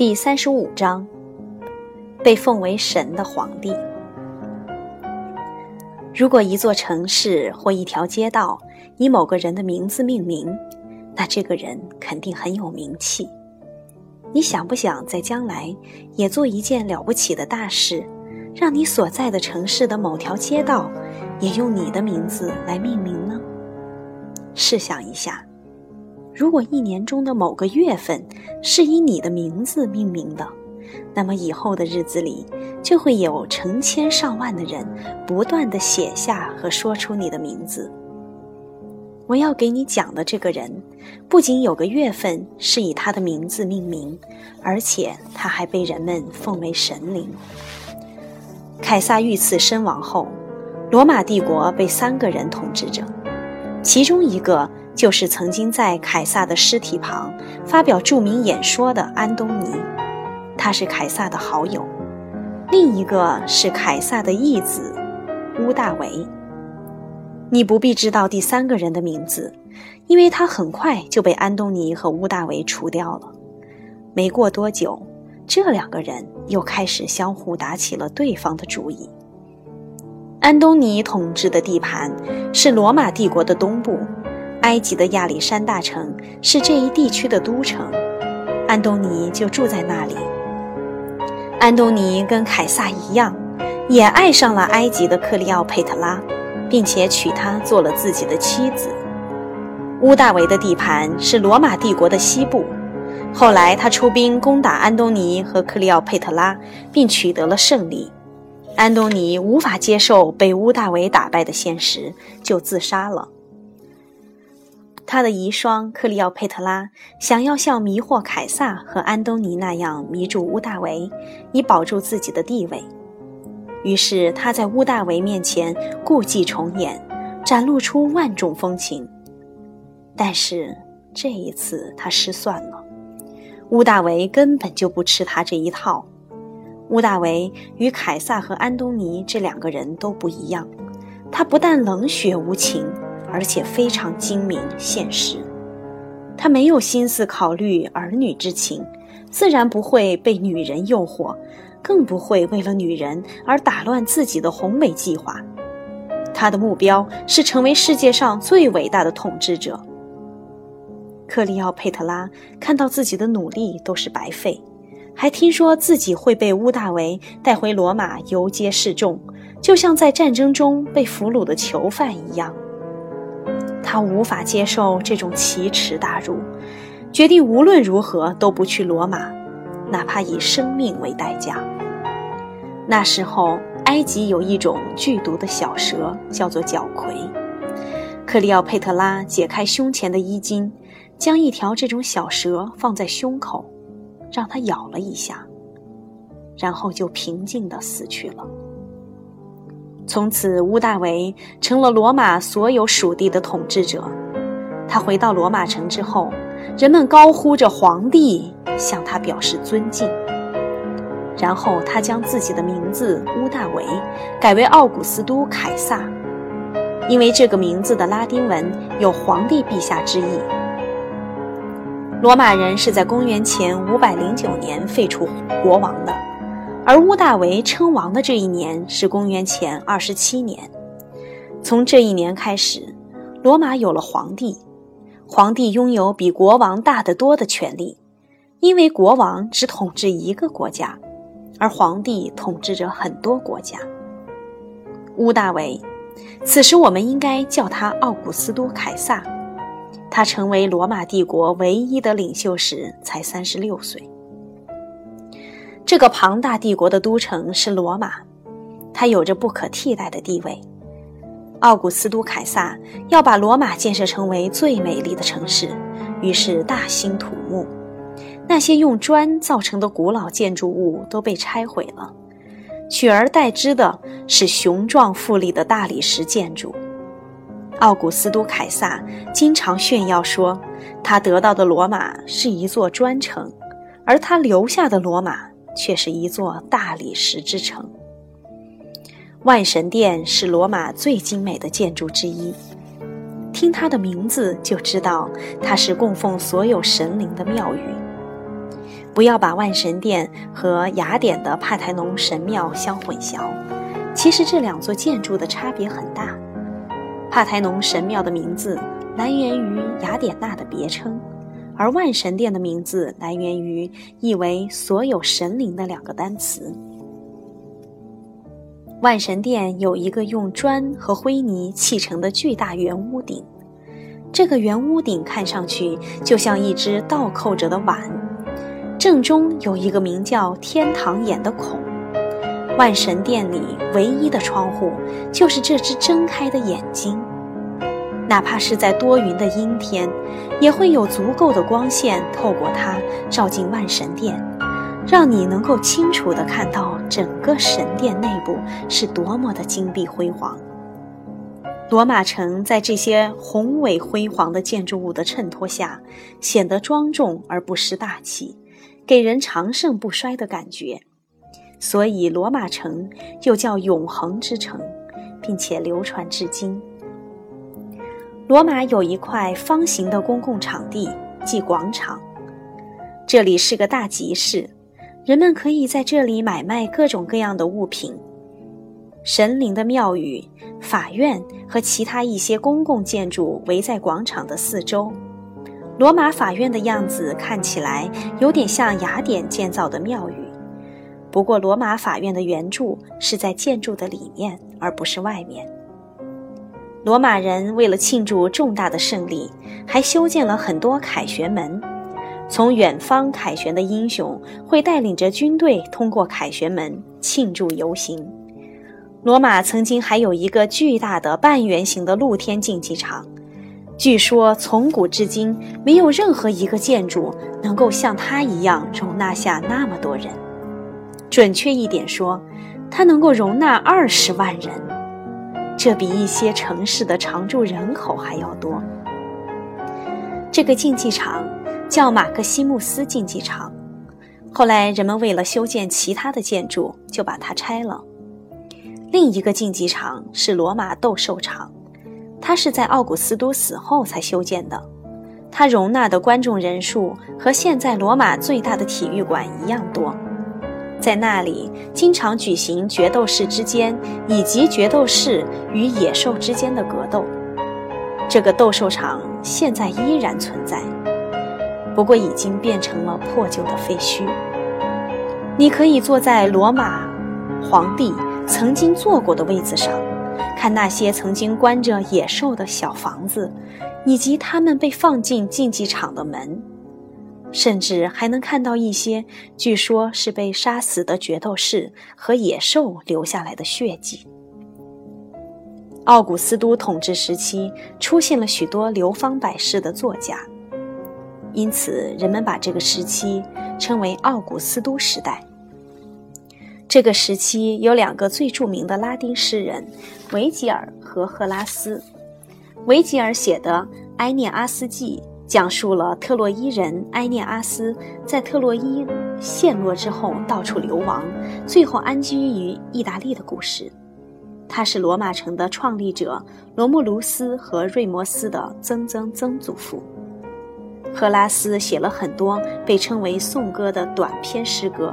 第三十五章，被奉为神的皇帝。如果一座城市或一条街道以某个人的名字命名，那这个人肯定很有名气。你想不想在将来也做一件了不起的大事，让你所在的城市的某条街道也用你的名字来命名呢？试想一下，如果一年中的某个月份是以你的名字命名的，那么以后的日子里就会有成千上万的人不断的写下和说出你的名字。我要给你讲的这个人，不仅有个月份是以他的名字命名，而且他还被人们奉为神灵。凯撒遇刺身亡后，罗马帝国被三个人统治着，其中一个就是曾经在凯撒的尸体旁发表著名演说的安东尼，他是凯撒的好友；另一个是凯撒的义子乌大维。你不必知道第三个人的名字，因为他很快就被安东尼和乌大维除掉了。没过多久，这两个人又开始相互打起了对方的主意。安东尼统治的地盘是罗马帝国的东部，埃及的亚历山大城是这一地区的都城，安东尼就住在那里。安东尼跟凯撒一样，也爱上了埃及的克利奥佩特拉。并且娶她做了自己的妻子。乌大维的地盘是罗马帝国的西部，后来他出兵攻打安东尼和克利奥佩特拉，并取得了胜利。安东尼无法接受被乌大维打败的现实，就自杀了。他的遗孀克利奥佩特拉想要像迷惑凯撒和安东尼那样迷住乌大维，以保住自己的地位。于是他在乌大维面前故伎重演，展露出万种风情。但是这一次他失算了，乌大维根本就不吃他这一套。乌大维与凯撒和安东尼这两个人都不一样，他不但冷血无情，而且非常精明现实。他没有心思考虑儿女之情，自然不会被女人诱惑。更不会为了女人而打乱自己的宏伟计划。他的目标是成为世界上最伟大的统治者。克利奥佩特拉看到自己的努力都是白费，还听说自己会被乌大维带回罗马游街示众，就像在战争中被俘虏的囚犯一样。他无法接受这种奇耻大辱，决定无论如何都不去罗马。哪怕以生命为代价。那时候，埃及有一种剧毒的小蛇，叫做角葵。克利奥佩特拉解开胸前的衣襟，将一条这种小蛇放在胸口，让它咬了一下，然后就平静地死去了。从此，乌大维成了罗马所有属地的统治者。他回到罗马城之后。人们高呼着“皇帝”，向他表示尊敬。然后他将自己的名字乌大维改为奥古斯都凯撒，因为这个名字的拉丁文有“皇帝陛下”之意。罗马人是在公元前509年废除国王的，而屋大维称王的这一年是公元前27年。从这一年开始，罗马有了皇帝。皇帝拥有比国王大得多的权利，因为国王只统治一个国家，而皇帝统治着很多国家。屋大维，此时我们应该叫他奥古斯都凯撒。他成为罗马帝国唯一的领袖时才三十六岁。这个庞大帝国的都城是罗马，它有着不可替代的地位。奥古斯都凯撒要把罗马建设成为最美丽的城市，于是大兴土木。那些用砖造成的古老建筑物都被拆毁了，取而代之的是雄壮富丽的大理石建筑。奥古斯都凯撒经常炫耀说，他得到的罗马是一座砖城，而他留下的罗马却是一座大理石之城。万神殿是罗马最精美的建筑之一，听它的名字就知道它是供奉所有神灵的庙宇。不要把万神殿和雅典的帕台农神庙相混淆。其实这两座建筑的差别很大。帕台农神庙的名字来源于雅典娜的别称，而万神殿的名字来源于意为所有神灵的两个单词。万神殿有一个用砖和灰泥砌成的巨大圆屋顶，这个圆屋顶看上去就像一只倒扣着的碗。正中有一个名叫天堂眼的孔，万神殿里唯一的窗户就是这只睁开的眼睛。哪怕是在多云的阴天，也会有足够的光线透过它照进万神殿，让你能够清楚地看到整个神殿内部是多么的金碧辉煌。罗马城在这些宏伟辉煌的建筑物的衬托下，显得庄重而不失大气。给人长盛不衰的感觉，所以罗马城又叫永恒之城，并且流传至今。罗马有一块方形的公共场地，即广场，这里是个大集市，人们可以在这里买卖各种各样的物品。神灵的庙宇、法院和其他一些公共建筑围在广场的四周。罗马法院的样子看起来有点像雅典建造的庙宇，不过罗马法院的圆柱是在建筑的里面，而不是外面。罗马人为了庆祝重大的胜利，还修建了很多凯旋门。从远方凯旋的英雄会带领着军队通过凯旋门庆祝游行。罗马曾经还有一个巨大的半圆形的露天竞技场。据说，从古至今，没有任何一个建筑能够像它一样容纳下那么多人。准确一点说，它能够容纳二十万人，这比一些城市的常住人口还要多。这个竞技场叫马克西穆斯竞技场，后来人们为了修建其他的建筑，就把它拆了。另一个竞技场是罗马斗兽场。它是在奥古斯都死后才修建的，它容纳的观众人数和现在罗马最大的体育馆一样多，在那里经常举行决斗士之间以及决斗士与野兽之间的格斗。这个斗兽场现在依然存在，不过已经变成了破旧的废墟。你可以坐在罗马皇帝曾经坐过的位子上。看那些曾经关着野兽的小房子，以及他们被放进竞技场的门，甚至还能看到一些据说是被杀死的决斗士和野兽留下来的血迹。奥古斯都统治时期出现了许多流芳百世的作家，因此人们把这个时期称为奥古斯都时代。这个时期有两个最著名的拉丁诗人，维吉尔和赫拉斯。维吉尔写的《埃涅阿斯纪》讲述了特洛伊人埃涅阿斯在特洛伊陷落之后到处流亡，最后安居于意大利的故事。他是罗马城的创立者罗慕卢斯和瑞摩斯的曾曾曾祖父。赫拉斯写了很多被称为颂歌的短篇诗歌。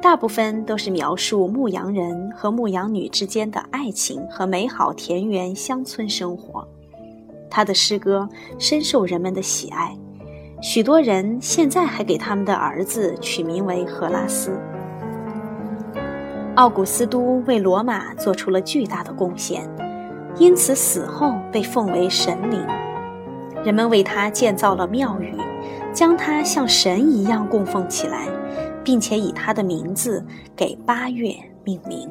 大部分都是描述牧羊人和牧羊女之间的爱情和美好田园乡村生活。他的诗歌深受人们的喜爱，许多人现在还给他们的儿子取名为荷拉斯。奥古斯都为罗马做出了巨大的贡献，因此死后被奉为神灵，人们为他建造了庙宇，将他像神一样供奉起来。并且以他的名字给八月命名。